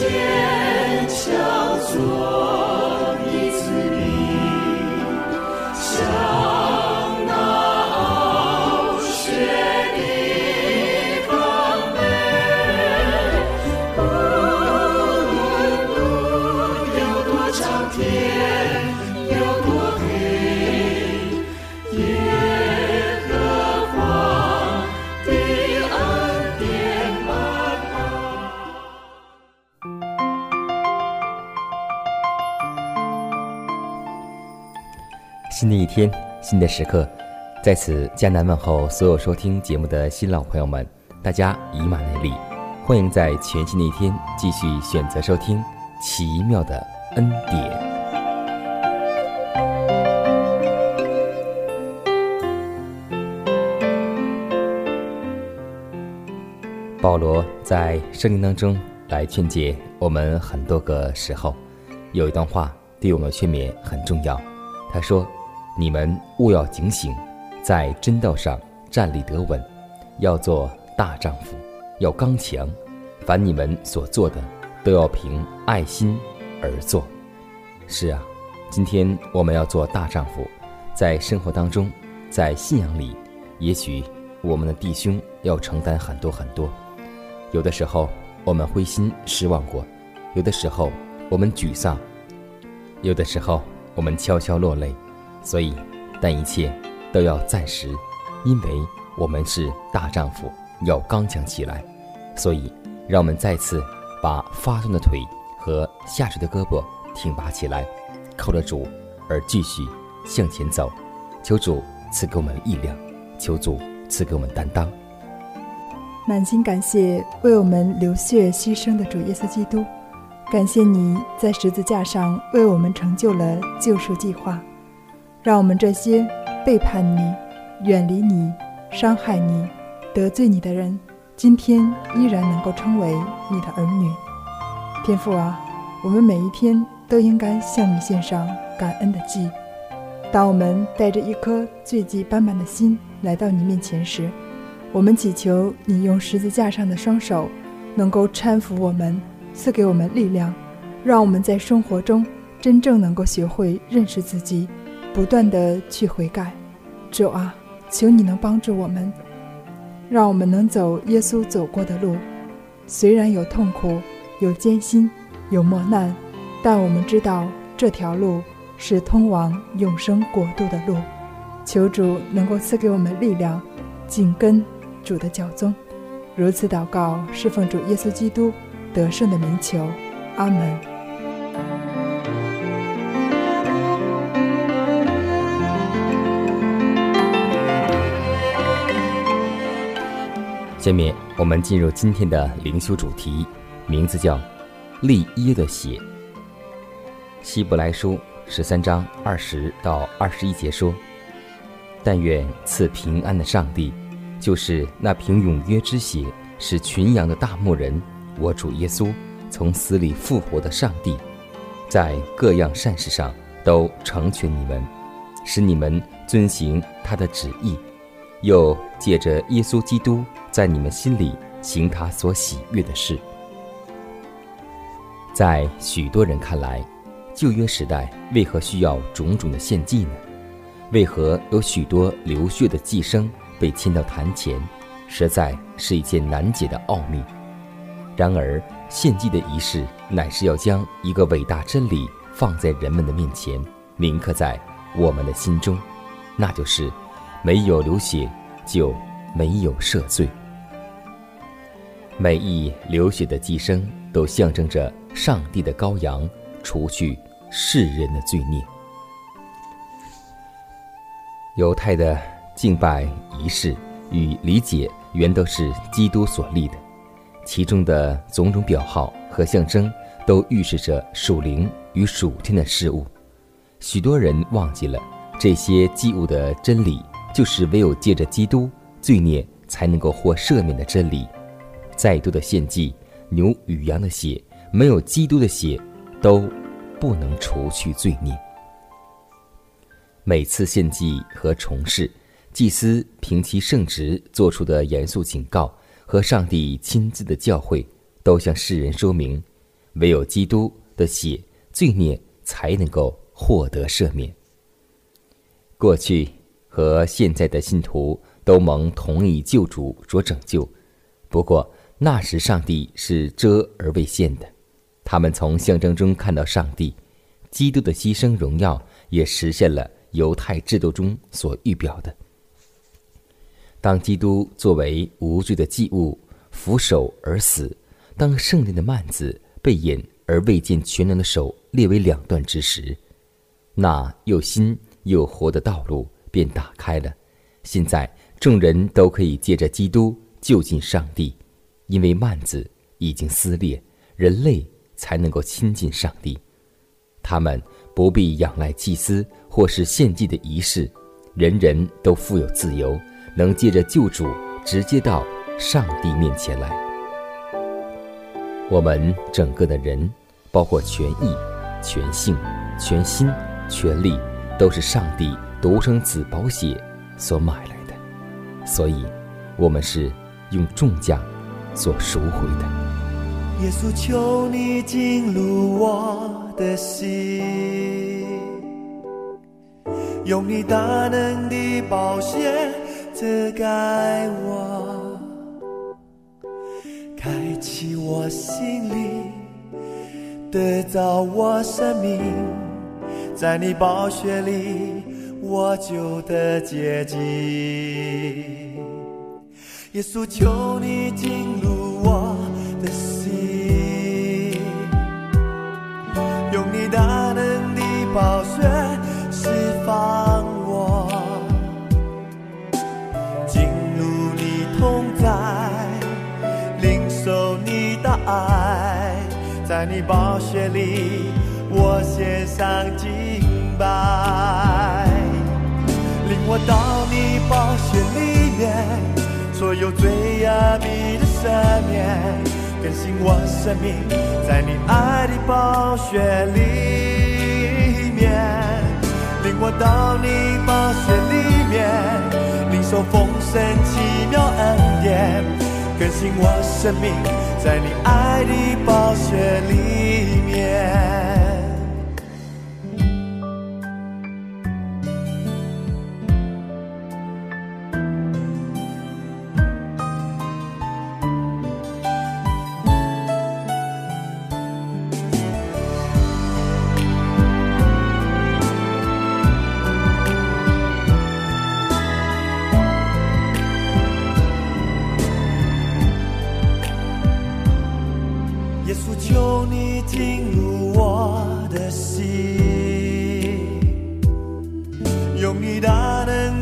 新天，新的时刻，在此艰难问候所有收听节目的新老朋友们，大家以马内利，欢迎在全新的一天继续选择收听奇妙的恩典。保罗在圣经当中来劝诫我们很多个时候，有一段话对我们劝勉很重要，他说。你们务要警醒，在真道上站立得稳，要做大丈夫，要刚强。凡你们所做的，都要凭爱心而做。是啊，今天我们要做大丈夫，在生活当中，在信仰里，也许我们的弟兄要承担很多很多。有的时候我们灰心失望过，有的时候我们沮丧，有的时候我们悄悄落泪。所以，但一切都要暂时，因为我们是大丈夫，要刚强起来。所以，让我们再次把发酸的腿和下垂的胳膊挺拔起来，靠着主而继续向前走。求主赐给我们力量，求主赐给我们担当。满心感谢为我们流血牺牲的主耶稣基督，感谢你在十字架上为我们成就了救赎计划。让我们这些背叛你、远离你、伤害你、得罪你的人，今天依然能够称为你的儿女。天父啊，我们每一天都应该向你献上感恩的祭。当我们带着一颗罪迹斑斑的心来到你面前时，我们祈求你用十字架上的双手，能够搀扶我们，赐给我们力量，让我们在生活中真正能够学会认识自己。不断的去悔改，主啊，求你能帮助我们，让我们能走耶稣走过的路。虽然有痛苦、有艰辛、有磨难，但我们知道这条路是通往永生国度的路。求主能够赐给我们力量，紧跟主的脚踪。如此祷告，侍奉主耶稣基督得胜的名求。阿门。下面我们进入今天的灵修主题，名字叫“立耶的血”。希伯来书十三章二十到二十一节说：“但愿赐平安的上帝，就是那凭永约之血使群羊的大牧人，我主耶稣从死里复活的上帝，在各样善事上都成全你们，使你们遵行他的旨意，又借着耶稣基督。”在你们心里行他所喜悦的事。在许多人看来，旧约时代为何需要种种的献祭呢？为何有许多流血的祭牲被牵到坛前？实在是一件难解的奥秘。然而，献祭的仪式乃是要将一个伟大真理放在人们的面前，铭刻在我们的心中，那就是：没有流血，就没有赦罪。每一流血的祭牲都象征着上帝的羔羊，除去世人的罪孽。犹太的敬拜仪式与理解原都是基督所立的，其中的种种表号和象征都预示着属灵与属天的事物。许多人忘记了这些祭物的真理，就是唯有借着基督，罪孽才能够获赦免的真理。再多的献祭，牛与羊的血，没有基督的血，都不能除去罪孽。每次献祭和重事，祭司凭其圣职做出的严肃警告和上帝亲自的教诲，都向世人说明：唯有基督的血，罪孽才能够获得赦免。过去和现在的信徒都蒙同一救主所拯救，不过那时上帝是遮而未现的，他们从象征中看到上帝，基督的牺牲荣耀也实现了。犹太制度中所预表的，当基督作为无罪的祭物俯首而死，当圣殿的幔子被引而未见全能的手裂为两段之时，那又新又活的道路便打开了。现在众人都可以借着基督就近上帝，因为幔子已经撕裂，人类才能够亲近上帝。他们不必仰赖祭司。或是献祭的仪式，人人都富有自由，能借着救主直接到上帝面前来。我们整个的人，包括全意、全性、全心、全力，都是上帝独生子宝血所买来的，所以，我们是用重价所赎回的。耶稣，求你进入我的心。用你大能的宝血遮盖我，开启我心灵，得着我生命，在你宝血里我就得洁净。耶稣，求你进入我的心，用你大能的宝血。释放我，进入你同在，领受你的爱，在你宝血里，我献上敬拜。我到你宝血里面，所有罪恶你的赦免，更新我生命，在你爱的宝血里面。领我到你宝血里面，领受丰盛奇妙恩典，更新我生命，在你爱的宝血里面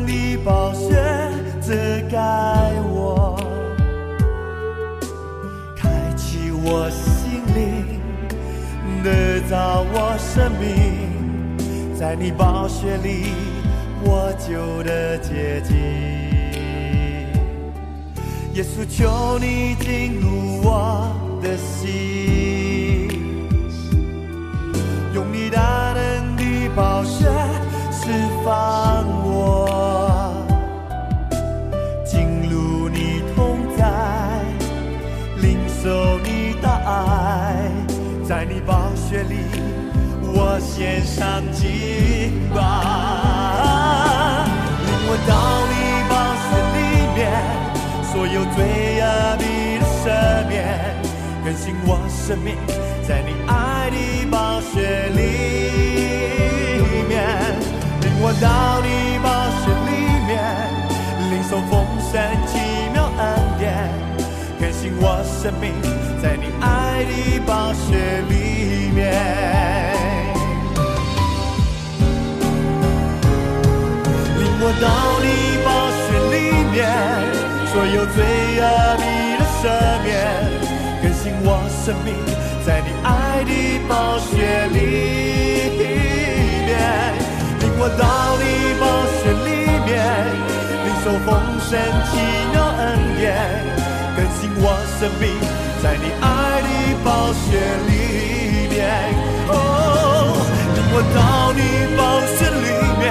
的暴雪遮盖我开启我心灵得到我生命在你暴雪里我就得接近耶稣求你进入我的心用你大能的宝血释放我，进入你同在，领受你的爱，在你宝血里，我献上敬拜。领我到你宝血里面，所有罪恶的赦免，更新我生命，在你爱的宝血。到你把水里面，领受丰盛奇妙恩典，更新我生命，在你爱的把水里面，领我到你把水里面，所有罪恶你的赦免，更新我生命，在你爱的把水里。到你宝血里面，领受丰盛奇妙恩典，更新我生命，在你爱的宝血里面，哦，领我到你宝血里面。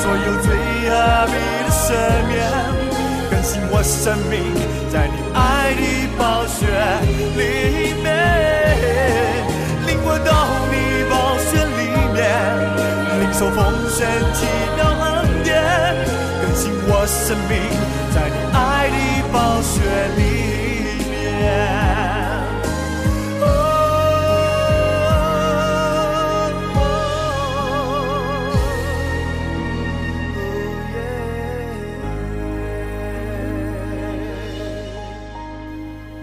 所有罪恶你的赦免，更新我生命，在你爱的宝血里面，面，领受丰盛奇妙恩典，更新我生命，在你爱的宝血里面。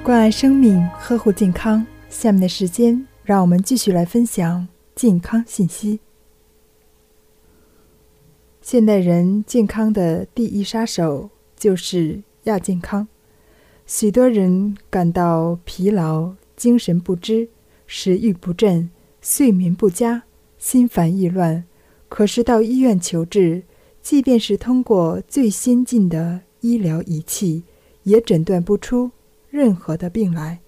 关爱生命，呵护健康。下面的时间，让我们继续来分享健康信息。现代人健康的第一杀手就是亚健康。许多人感到疲劳、精神不支、食欲不振、睡眠不佳、心烦意乱，可是到医院求治，即便是通过最先进的医疗仪器，也诊断不出。任何的病来，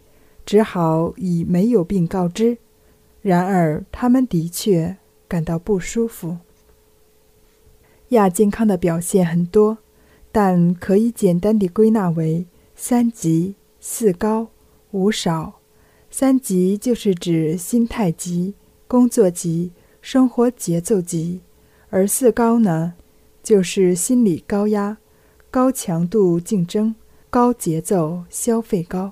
只好以没有病告知。然而，他们的确感到不舒服。亚健康的表现很多，但可以简单的归纳为三急四高五少。三急就是指心态急、工作急、生活节奏急；而四高呢，就是心理高压、高强度竞争。高节奏消费高，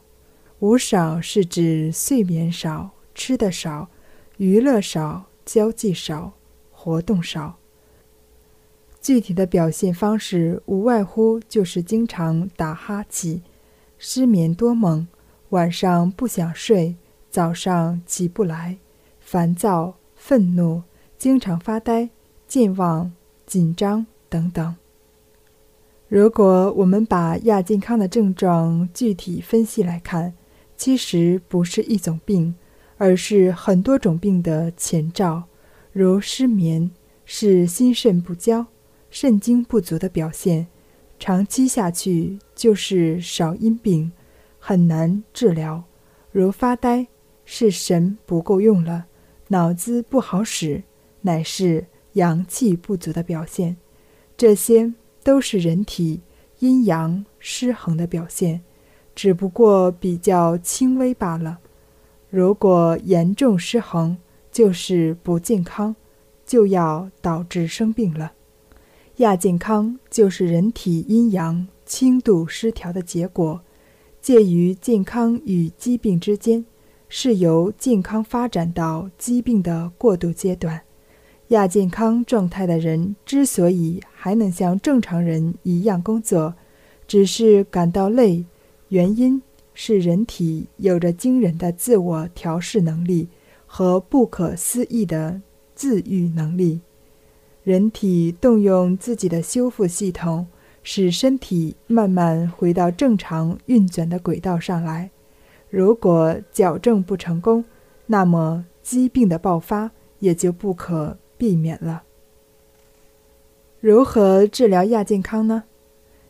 五少是指睡眠少、吃的少、娱乐少、交际少、活动少。具体的表现方式无外乎就是经常打哈欠、失眠多梦、晚上不想睡、早上起不来、烦躁、愤怒、经常发呆、健忘、紧张等等。如果我们把亚健康的症状具体分析来看，其实不是一种病，而是很多种病的前兆。如失眠是心肾不交、肾精不足的表现，长期下去就是少阴病，很难治疗。如发呆是神不够用了，脑子不好使，乃是阳气不足的表现。这些。都是人体阴阳失衡的表现，只不过比较轻微罢了。如果严重失衡，就是不健康，就要导致生病了。亚健康就是人体阴阳轻度失调的结果，介于健康与疾病之间，是由健康发展到疾病的过渡阶段。亚健康状态的人之所以还能像正常人一样工作，只是感到累，原因是人体有着惊人的自我调试能力和不可思议的自愈能力。人体动用自己的修复系统，使身体慢慢回到正常运转的轨道上来。如果矫正不成功，那么疾病的爆发也就不可。避免了。如何治疗亚健康呢？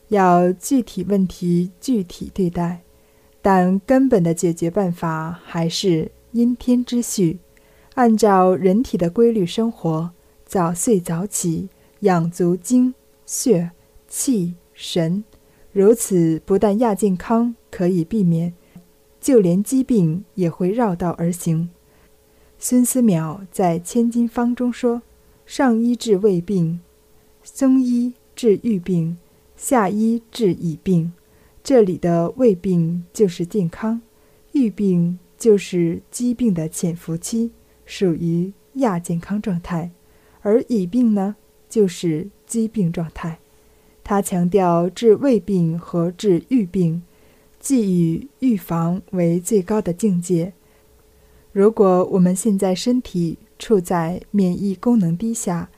要具体问题具体对待，但根本的解决办法还是因天之序，按照人体的规律生活，早睡早起，养足精血气神。如此，不但亚健康可以避免，就连疾病也会绕道而行。孙思邈在《千金方》中说：“上医治胃病，中医治愈病，下医治已病。这里的胃病就是健康，愈病就是疾病的潜伏期，属于亚健康状态；而乙病呢，就是疾病状态。”他强调治胃病和治愈病，既以预防为最高的境界。如果我们现在身体处在免疫功能低下、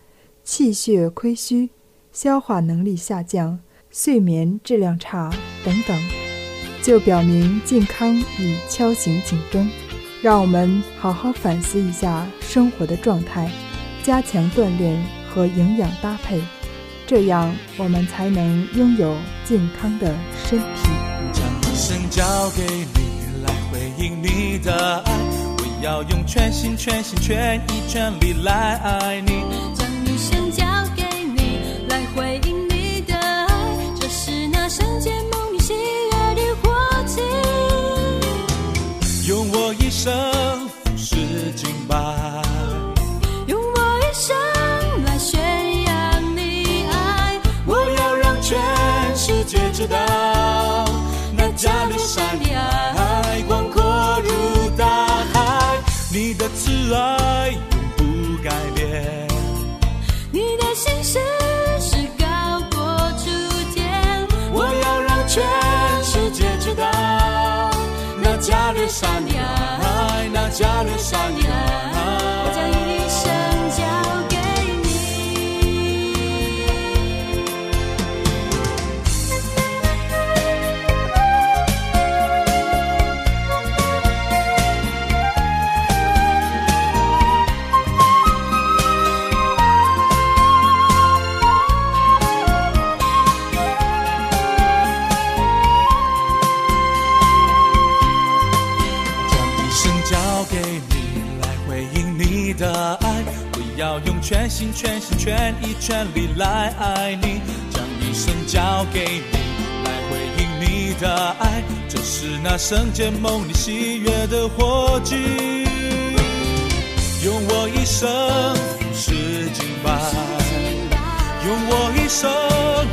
气血亏虚、消化能力下降、睡眠质量差等等，就表明健康已敲醒警钟。让我们好好反思一下生活的状态，加强锻炼和营养搭配，这样我们才能拥有健康的身体。将一生交给你来回应你的爱，我要用全心全心全意全力来爱你。将一生交心事是高过诸天，我要让全世界知道，那加略山的爱，那加略山的全心全心全意全力来爱你。将一生交给你来回应你的爱，这是那圣洁梦里喜悦的火炬。用我一生俯视敬拜，用我一生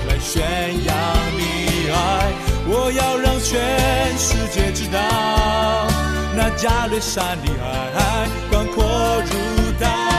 来宣扬你爱，我要让全世界知道，那加略山的爱广阔如大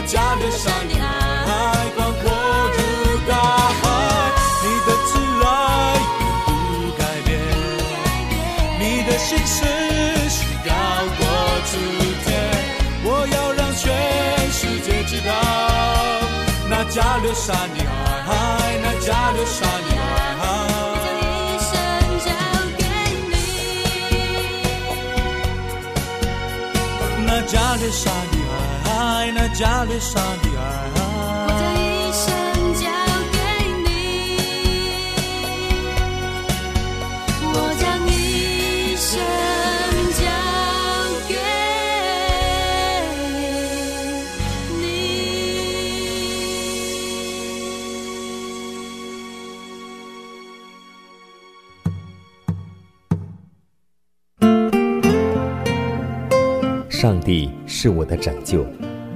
那加略山的爱广阔如大海，你的慈爱永不改变，你的心事是高过诸天。我要让全世界知道，那加略山的爱，那加略山的我将。一生交给你。那加略山，上帝是我的拯救，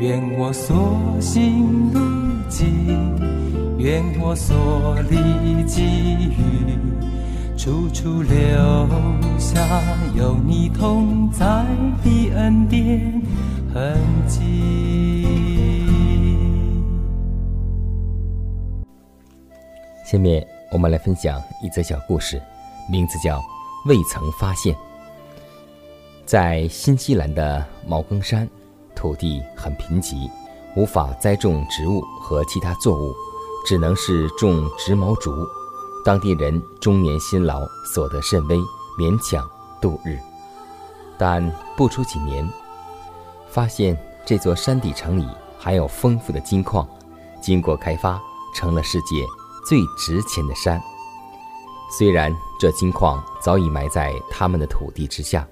愿我所行路径，愿我所立给予，处处留下有你同在的恩典痕迹。下面我们来分享一则小故事，名字叫《未曾发现》。在新西兰的毛根山土地很贫瘠，无法栽种植物和其他作物，只能是种植毛竹。当地人终年辛劳，所得甚微，勉强度日。但不出几年，发现这座山底城里含有丰富的金矿，经过开发，成了世界最值钱的山。虽然这金矿早已埋在他们的土地之下，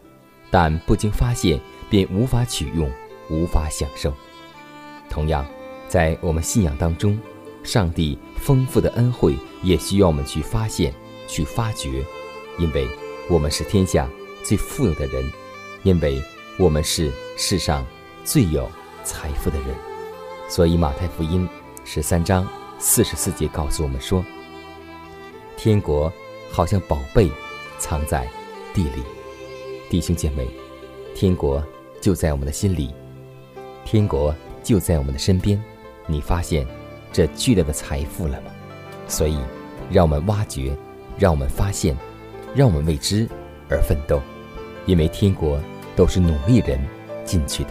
但不经发现便无法取用，无法享受。同样，在我们信仰当中，上帝丰富的恩惠也需要我们去发现、去发掘，因为我们是天下最富有的人，因为我们是世上最有财富的人。所以，马太福音十三章四十四节告诉我们说：“天国好像宝贝藏在地里。”弟兄姐妹，天国就在我们的心里，天国就在我们的身边。你发现这巨大的财富了吗？所以，让我们挖掘，让我们发现，让我们为之而奋斗，因为天国都是努力人进去的。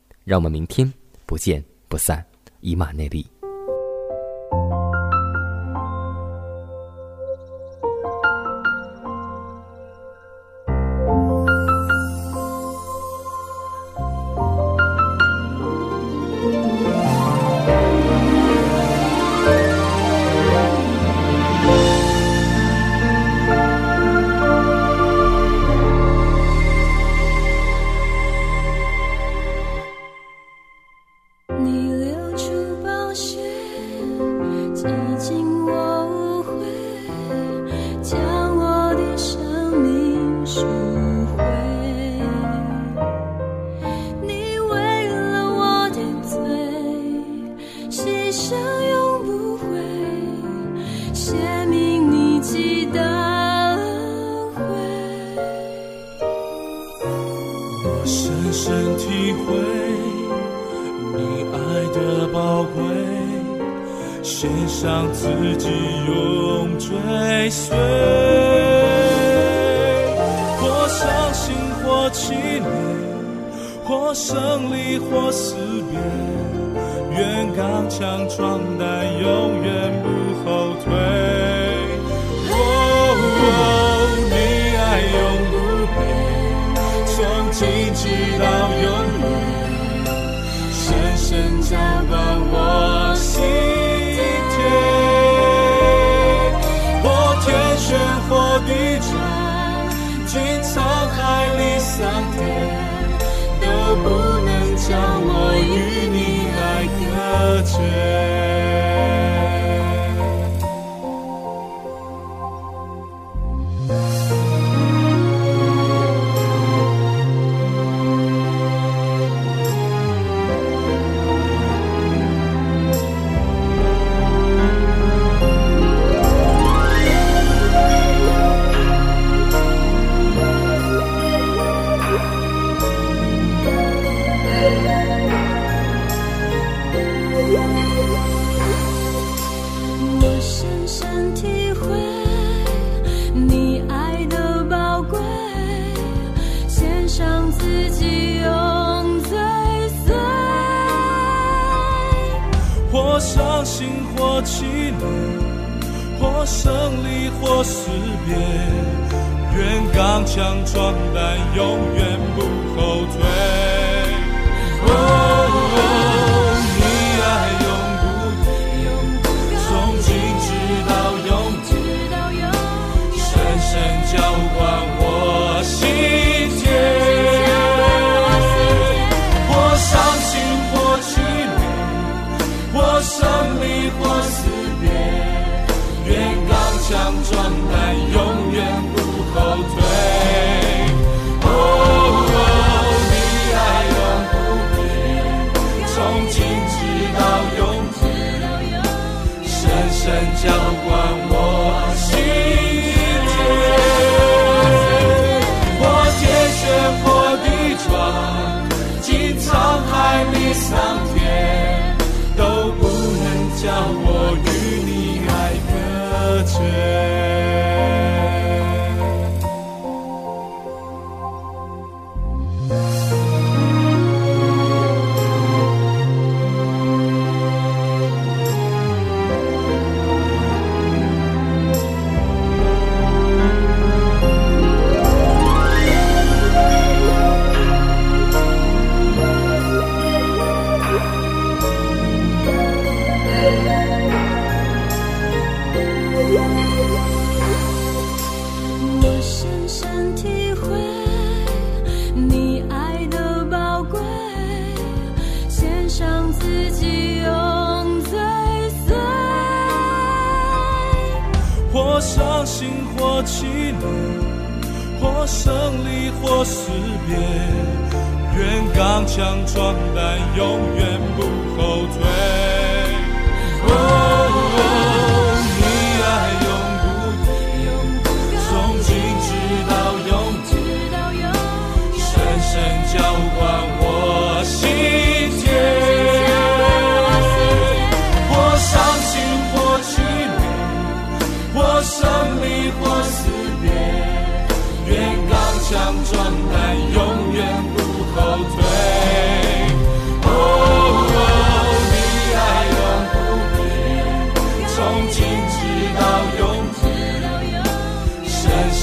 让我们明天不见不散，以马内利。献上自己永追随。或伤心，或凄美，或胜利，或死别，愿刚强壮胆，永远不 say.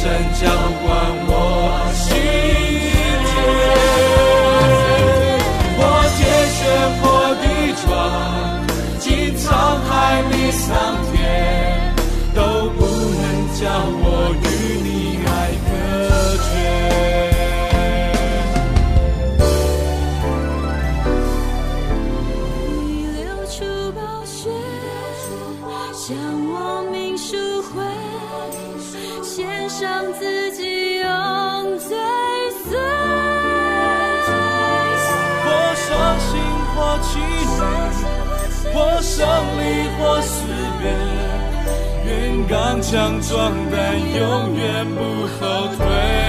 山交关。我失约愿刚强壮胆永远不后退。